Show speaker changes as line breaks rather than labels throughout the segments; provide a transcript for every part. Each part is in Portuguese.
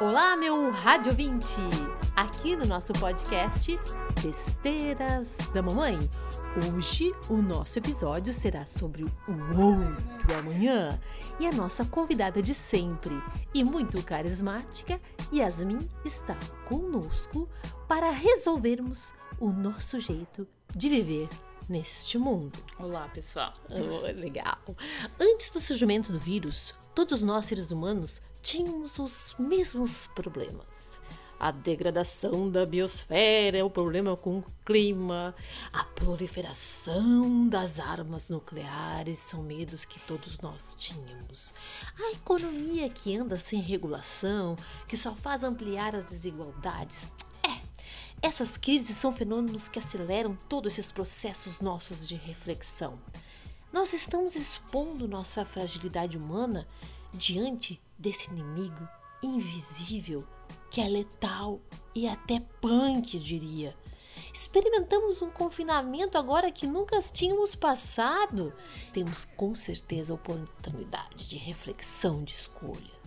Olá, meu rádio 20! Aqui no nosso podcast Besteiras da Mamãe. Hoje o nosso episódio será sobre o outro amanhã e a nossa convidada de sempre e muito carismática, Yasmin, está conosco para resolvermos o nosso jeito de viver neste mundo.
Olá, pessoal.
Oh, legal. Antes do surgimento do vírus, todos nós seres humanos tínhamos os mesmos problemas. A degradação da biosfera, o problema com o clima, a proliferação das armas nucleares são medos que todos nós tínhamos. A economia que anda sem regulação, que só faz ampliar as desigualdades. É, essas crises são fenômenos que aceleram todos esses processos nossos de reflexão. Nós estamos expondo nossa fragilidade humana diante desse inimigo invisível que é letal e até punk, diria. Experimentamos um confinamento agora que nunca tínhamos passado. Temos com certeza a oportunidade de reflexão, de escolha.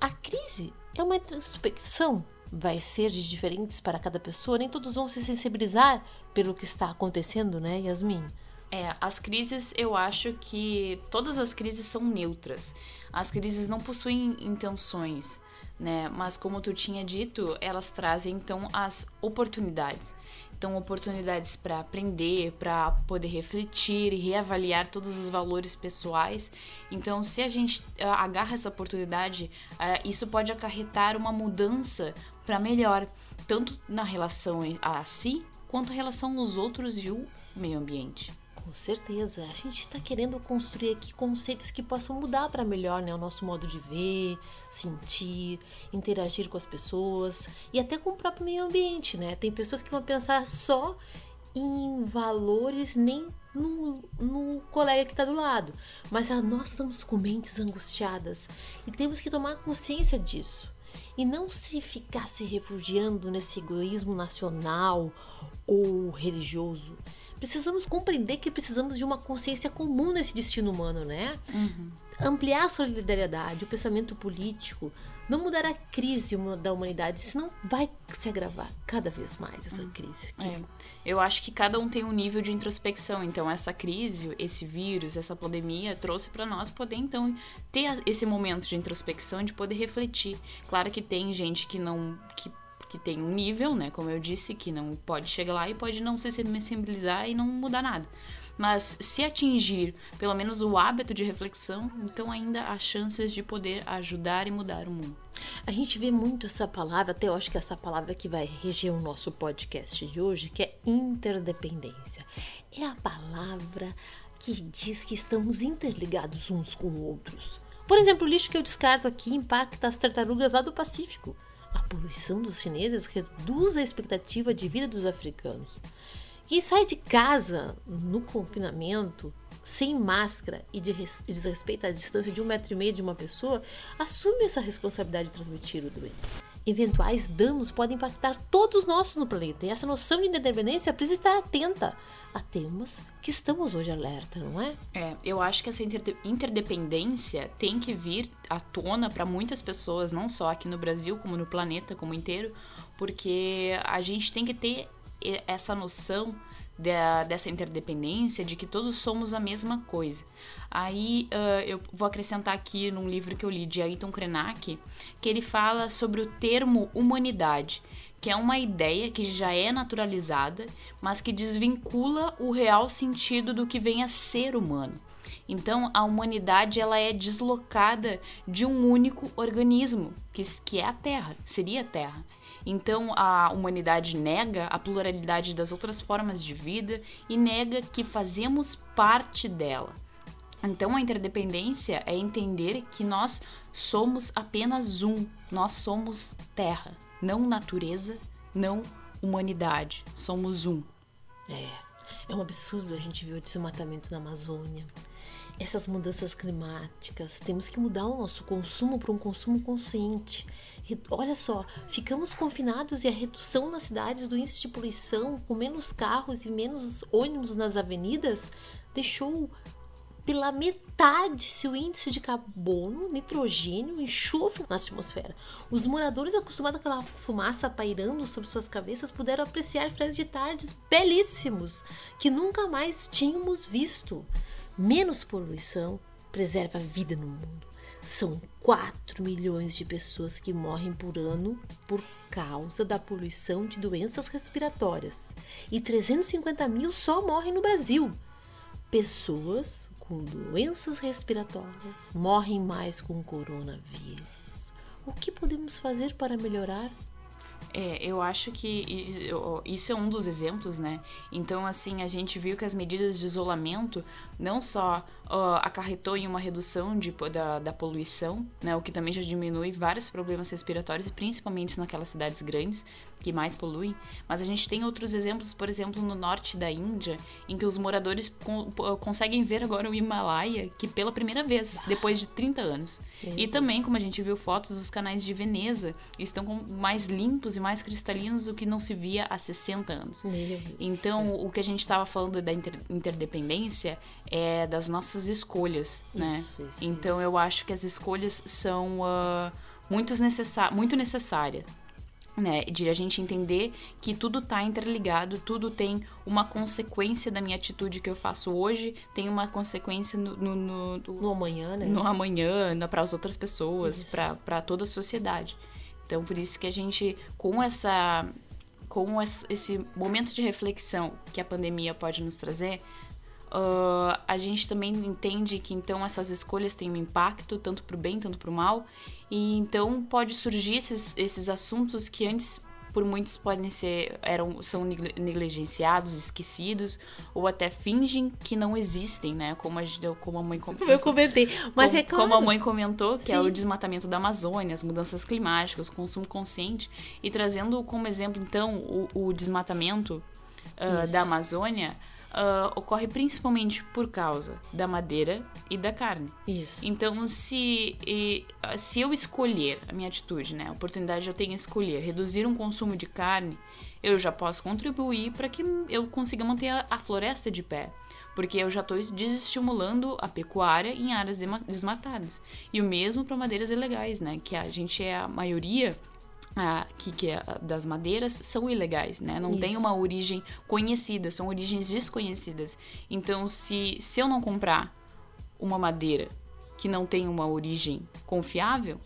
A crise é uma introspecção, vai ser de diferentes para cada pessoa, nem todos vão se sensibilizar pelo que está acontecendo, né, Yasmin?
É, as crises, eu acho que todas as crises são neutras. As crises não possuem intenções, né? Mas como tu tinha dito, elas trazem então as oportunidades. Então, oportunidades para aprender, para poder refletir e reavaliar todos os valores pessoais. Então, se a gente uh, agarra essa oportunidade, uh, isso pode acarretar uma mudança para melhor, tanto na relação a si quanto a relação aos outros e o meio ambiente.
Com certeza. A gente está querendo construir aqui conceitos que possam mudar para melhor né? o nosso modo de ver, sentir, interagir com as pessoas e até com o próprio meio ambiente. Né? Tem pessoas que vão pensar só em valores, nem no, no colega que está do lado. Mas ah, nós estamos com mentes angustiadas e temos que tomar consciência disso. E não se ficar se refugiando nesse egoísmo nacional ou religioso precisamos compreender que precisamos de uma consciência comum nesse destino humano, né? Uhum. Ampliar a solidariedade, o pensamento político, não mudar a crise da humanidade, senão vai se agravar cada vez mais essa uhum. crise.
Que... É. Eu acho que cada um tem um nível de introspecção, então essa crise, esse vírus, essa pandemia trouxe para nós poder então ter esse momento de introspecção, de poder refletir. Claro que tem gente que não que que tem um nível, né? Como eu disse, que não pode chegar lá e pode não se sensibilizar e não mudar nada. Mas se atingir pelo menos o hábito de reflexão, então ainda há chances de poder ajudar e mudar o mundo.
A gente vê muito essa palavra, até eu acho que essa palavra que vai reger o nosso podcast de hoje, que é interdependência. É a palavra que diz que estamos interligados uns com outros. Por exemplo, o lixo que eu descarto aqui impacta as tartarugas lá do Pacífico. A poluição dos chineses reduz a expectativa de vida dos africanos. Quem sai de casa no confinamento, sem máscara e, de e desrespeita a distância de um metro e meio de uma pessoa, assume essa responsabilidade de transmitir o doença eventuais danos podem impactar todos nós no planeta. E essa noção de independência precisa estar atenta a temas que estamos hoje alerta, não é?
É, eu acho que essa interdependência tem que vir à tona para muitas pessoas, não só aqui no Brasil, como no planeta como inteiro, porque a gente tem que ter essa noção da, dessa interdependência, de que todos somos a mesma coisa. Aí uh, eu vou acrescentar aqui num livro que eu li de Ayrton Krenak, que ele fala sobre o termo humanidade, que é uma ideia que já é naturalizada, mas que desvincula o real sentido do que vem a ser humano. Então, a humanidade ela é deslocada de um único organismo, que, que é a Terra, seria a Terra. Então a humanidade nega a pluralidade das outras formas de vida e nega que fazemos parte dela. Então a interdependência é entender que nós somos apenas um, nós somos terra, não natureza, não humanidade, somos um.
É, um absurdo a gente ver o desmatamento na Amazônia, essas mudanças climáticas, temos que mudar o nosso consumo para um consumo consciente. Olha só, ficamos confinados e a redução nas cidades do índice de poluição, com menos carros e menos ônibus nas avenidas, deixou pela metade seu índice de carbono, nitrogênio, enxofre na atmosfera. Os moradores acostumados àquela fumaça pairando sobre suas cabeças puderam apreciar finais de tardes belíssimos que nunca mais tínhamos visto. Menos poluição preserva a vida no mundo. São 4 milhões de pessoas que morrem por ano por causa da poluição de doenças respiratórias e 350 mil só morrem no Brasil. Pessoas com doenças respiratórias morrem mais com coronavírus. O que podemos fazer para melhorar?
É, eu acho que isso é um dos exemplos, né? Então, assim, a gente viu que as medidas de isolamento não só uh, acarretou em uma redução de, da, da poluição, né? O que também já diminui vários problemas respiratórios, principalmente naquelas cidades grandes que mais poluem. Mas a gente tem outros exemplos, por exemplo, no norte da Índia, em que os moradores con conseguem ver agora o Himalaia, que pela primeira vez, depois de 30 anos. E também, como a gente viu fotos, os canais de Veneza estão mais limpos e mais cristalinos do que não se via há 60 anos. Então, o que a gente estava falando da inter interdependência é das nossas escolhas, né? Isso, isso, então, eu acho que as escolhas são uh, muito, necessá muito necessárias né, de a gente entender que tudo está interligado, tudo tem uma consequência da minha atitude que eu faço hoje, tem uma consequência no, no, no,
no amanhã, né?
No amanhã, para as outras pessoas, para toda a sociedade. Então, por isso que a gente, com essa com esse momento de reflexão que a pandemia pode nos trazer, uh, a gente também entende que então essas escolhas têm um impacto tanto para o bem, tanto para o mal, e então pode surgir esses, esses assuntos que antes por muitos podem ser eram são negligenciados, esquecidos ou até fingem que não existem, né? Como a, como a mãe
comentou. Eu comentei, mas
como,
é claro.
Como a mãe comentou, que Sim. é o desmatamento da Amazônia, as mudanças climáticas, o consumo consciente e trazendo como exemplo então o, o desmatamento uh, da Amazônia uh, ocorre principalmente por causa da madeira e da carne.
Isso.
Então, se, e, se eu escolher a minha atitude, né, a oportunidade eu tenho a escolher reduzir um consumo de carne, eu já posso contribuir para que eu consiga manter a, a floresta de pé porque eu já estou desestimulando a pecuária em áreas desmatadas. E o mesmo para madeiras ilegais, né? Que a gente é a maioria que, que é das madeiras são ilegais, né? Não Isso. tem uma origem conhecida, são origens desconhecidas. Então, se, se eu não comprar uma madeira que não tem uma origem confiável,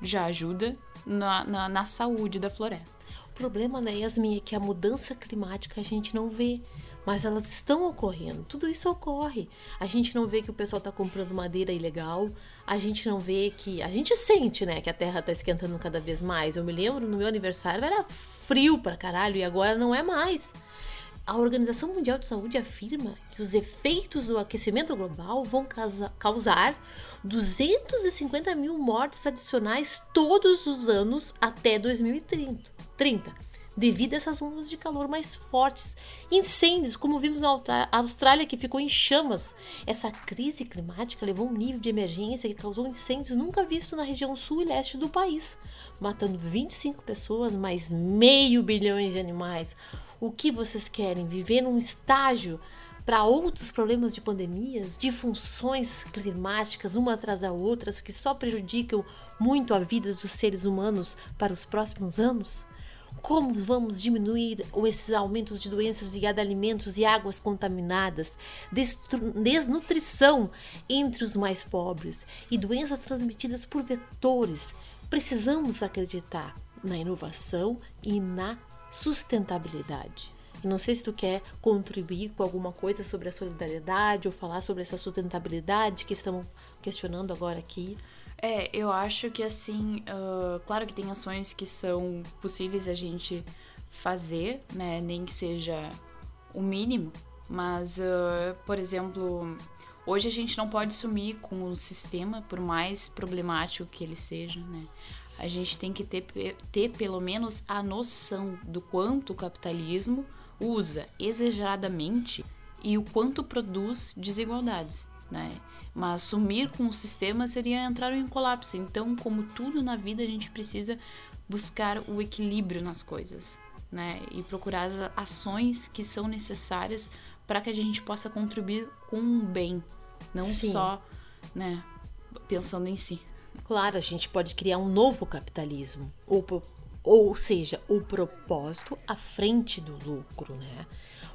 já ajuda na, na, na saúde da floresta.
O problema, né, Yasmin, é que a mudança climática a gente não vê mas elas estão ocorrendo. Tudo isso ocorre. A gente não vê que o pessoal está comprando madeira ilegal, a gente não vê que. A gente sente, né, que a terra está esquentando cada vez mais. Eu me lembro no meu aniversário era frio pra caralho e agora não é mais. A Organização Mundial de Saúde afirma que os efeitos do aquecimento global vão causar 250 mil mortes adicionais todos os anos até 2030 devido a essas ondas de calor mais fortes. Incêndios, como vimos na Austrália, que ficou em chamas. Essa crise climática levou um nível de emergência que causou incêndios nunca visto na região sul e leste do país, matando 25 pessoas, mais meio bilhão de animais. O que vocês querem? Viver num estágio para outros problemas de pandemias, de funções climáticas, uma atrás da outra, que só prejudicam muito a vida dos seres humanos para os próximos anos? Como vamos diminuir esses aumentos de doenças ligadas a alimentos e águas contaminadas, desnutrição entre os mais pobres e doenças transmitidas por vetores? Precisamos acreditar na inovação e na sustentabilidade. Não sei se tu quer contribuir com alguma coisa sobre a solidariedade ou falar sobre essa sustentabilidade que estamos questionando agora aqui.
É, eu acho que assim, uh, claro que tem ações que são possíveis a gente fazer, né? Nem que seja o mínimo, mas, uh, por exemplo, hoje a gente não pode sumir com o sistema, por mais problemático que ele seja, né? A gente tem que ter, ter pelo menos a noção do quanto o capitalismo usa exageradamente e o quanto produz desigualdades, né? Mas sumir com o sistema seria entrar em colapso. Então, como tudo na vida, a gente precisa buscar o equilíbrio nas coisas, né? E procurar as ações que são necessárias para que a gente possa contribuir com o bem, não Sim. só, né, pensando em si.
Claro, a gente pode criar um novo capitalismo, ou, ou seja, o propósito à frente do lucro, né?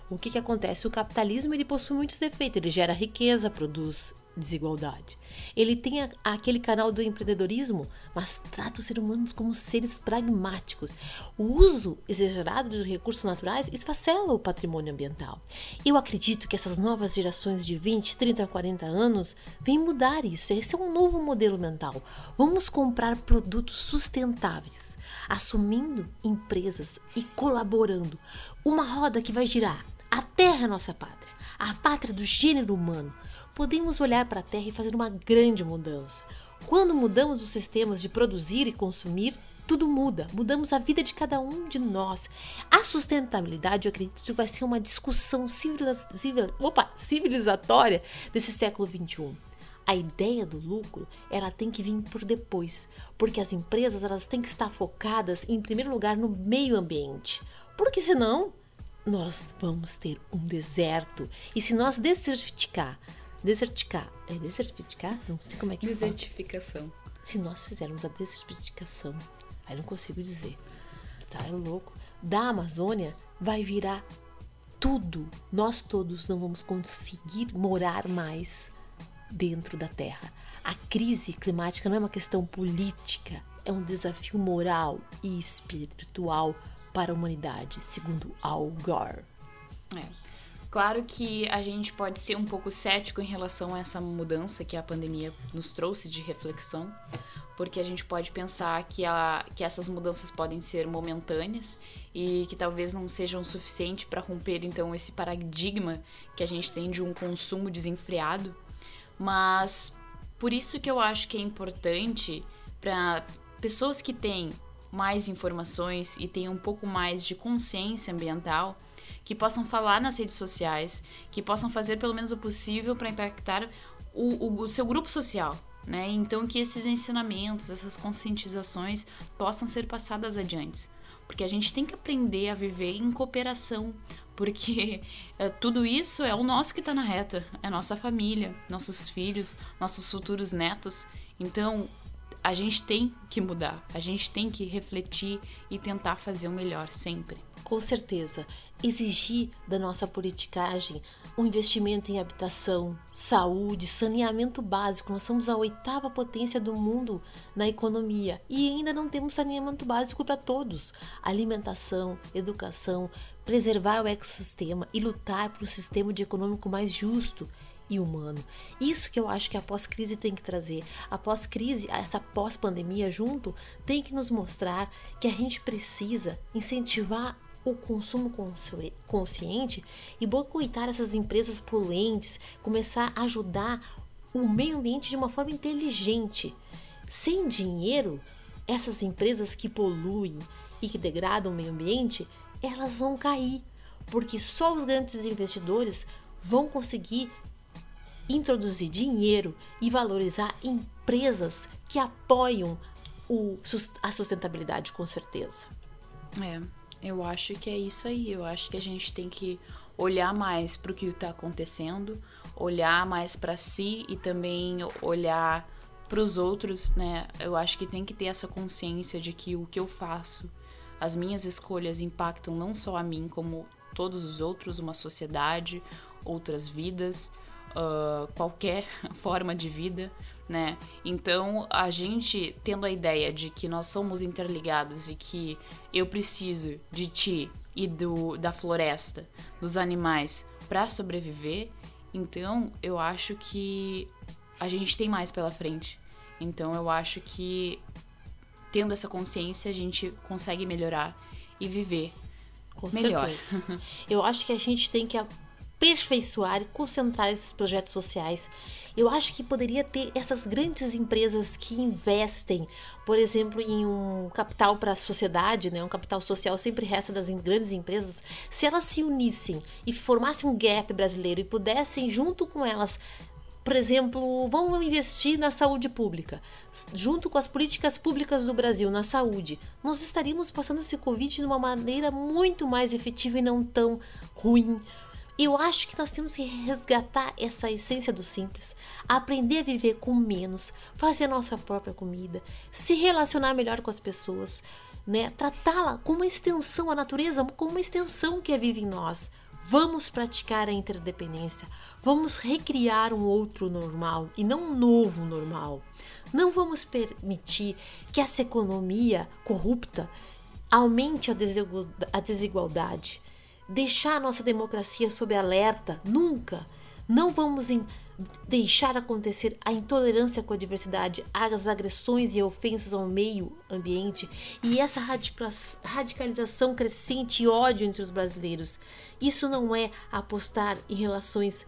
O que, que acontece? O capitalismo ele possui muitos defeitos, ele gera riqueza, produz desigualdade. Ele tem a, aquele canal do empreendedorismo, mas trata os seres humanos como seres pragmáticos. O uso exagerado dos recursos naturais esfacela o patrimônio ambiental. Eu acredito que essas novas gerações de 20, 30, 40 anos vêm mudar isso. Esse é um novo modelo mental. Vamos comprar produtos sustentáveis, assumindo empresas e colaborando. Uma roda que vai girar. A terra é nossa pátria, a pátria do gênero humano podemos olhar para a Terra e fazer uma grande mudança. Quando mudamos os sistemas de produzir e consumir, tudo muda, mudamos a vida de cada um de nós. A sustentabilidade, eu acredito que vai ser uma discussão civiliz... Civil... Opa, civilizatória desse século XXI. A ideia do lucro, ela tem que vir por depois, porque as empresas elas têm que estar focadas em primeiro lugar no meio ambiente, porque senão nós vamos ter um deserto. E se nós desertificar Desertificar. É desertificar? Não sei como é que
Desertificação.
Fala. Se nós fizermos a desertificação, aí não consigo dizer. Tá é louco. Da Amazônia vai virar tudo. Nós todos não vamos conseguir morar mais dentro da Terra. A crise climática não é uma questão política, é um desafio moral e espiritual para a humanidade, segundo Al Gore.
É. Claro que a gente pode ser um pouco cético em relação a essa mudança que a pandemia nos trouxe de reflexão, porque a gente pode pensar que, a, que essas mudanças podem ser momentâneas e que talvez não sejam suficientes para romper então esse paradigma que a gente tem de um consumo desenfreado. Mas por isso que eu acho que é importante para pessoas que têm mais informações e têm um pouco mais de consciência ambiental que possam falar nas redes sociais, que possam fazer pelo menos o possível para impactar o, o, o seu grupo social, né? Então que esses ensinamentos, essas conscientizações possam ser passadas adiante. Porque a gente tem que aprender a viver em cooperação, porque é, tudo isso é o nosso que está na reta, é nossa família, nossos filhos, nossos futuros netos. Então a gente tem que mudar, a gente tem que refletir e tentar fazer o melhor sempre.
Com certeza, exigir da nossa politicagem um investimento em habitação, saúde, saneamento básico. Nós somos a oitava potência do mundo na economia e ainda não temos saneamento básico para todos. Alimentação, educação, preservar o ecossistema e lutar por um sistema de econômico mais justo e humano. Isso que eu acho que a pós-crise tem que trazer. A pós-crise, essa pós-pandemia junto, tem que nos mostrar que a gente precisa incentivar o consumo consciente e boicotar essas empresas poluentes, começar a ajudar o meio ambiente de uma forma inteligente. Sem dinheiro, essas empresas que poluem e que degradam o meio ambiente, elas vão cair, porque só os grandes investidores vão conseguir introduzir dinheiro e valorizar empresas que apoiam o, a sustentabilidade, com certeza.
É, eu acho que é isso aí. Eu acho que a gente tem que olhar mais para o que está acontecendo, olhar mais para si e também olhar para os outros, né? Eu acho que tem que ter essa consciência de que o que eu faço, as minhas escolhas impactam não só a mim, como todos os outros, uma sociedade, outras vidas, uh, qualquer forma de vida né? Então, a gente tendo a ideia de que nós somos interligados e que eu preciso de ti e do da floresta, dos animais para sobreviver, então eu acho que a gente tem mais pela frente. Então, eu acho que tendo essa consciência, a gente consegue melhorar e viver
Com
melhor.
Certeza. eu acho que a gente tem que aperfeiçoar e concentrar esses projetos sociais. Eu acho que poderia ter essas grandes empresas que investem, por exemplo, em um capital para a sociedade, né? um capital social sempre resta das grandes empresas. Se elas se unissem e formassem um gap brasileiro e pudessem, junto com elas, por exemplo, vamos investir na saúde pública, junto com as políticas públicas do Brasil na saúde, nós estaríamos passando esse Covid de uma maneira muito mais efetiva e não tão ruim Eu acho que nós temos que resgatar essa essência do simples, aprender a viver com menos, fazer a nossa própria comida, se relacionar melhor com as pessoas, né? Tratá-la como uma extensão, a natureza como uma extensão que vive em nós. Vamos praticar a interdependência, vamos recriar um outro normal e não um novo normal. Não vamos permitir que essa economia corrupta aumente a desigualdade deixar a nossa democracia sob alerta, nunca. Não vamos deixar acontecer a intolerância com a diversidade, as agressões e ofensas ao meio ambiente e essa radicalização crescente e ódio entre os brasileiros. Isso não é apostar em relações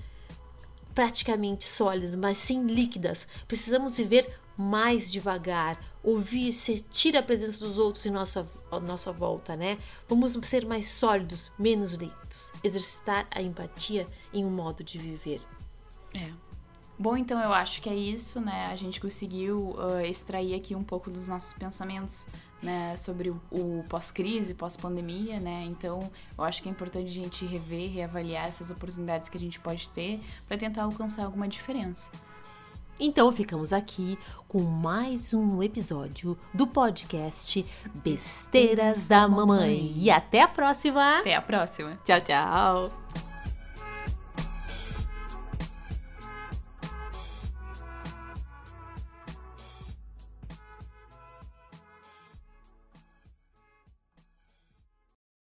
praticamente sólidas, mas sim líquidas. Precisamos viver mais devagar, ouvir, sentir a presença dos outros em nossa, nossa volta, né? Vamos ser mais sólidos, menos líquidos, exercitar a empatia em um modo de viver.
É. Bom, então eu acho que é isso, né? A gente conseguiu uh, extrair aqui um pouco dos nossos pensamentos, né? Sobre o, o pós-crise, pós-pandemia, né? Então eu acho que é importante a gente rever, reavaliar essas oportunidades que a gente pode ter para tentar alcançar alguma diferença.
Então ficamos aqui com mais um episódio do podcast Besteiras da Mamãe. E até a próxima!
Até a próxima!
Tchau, tchau!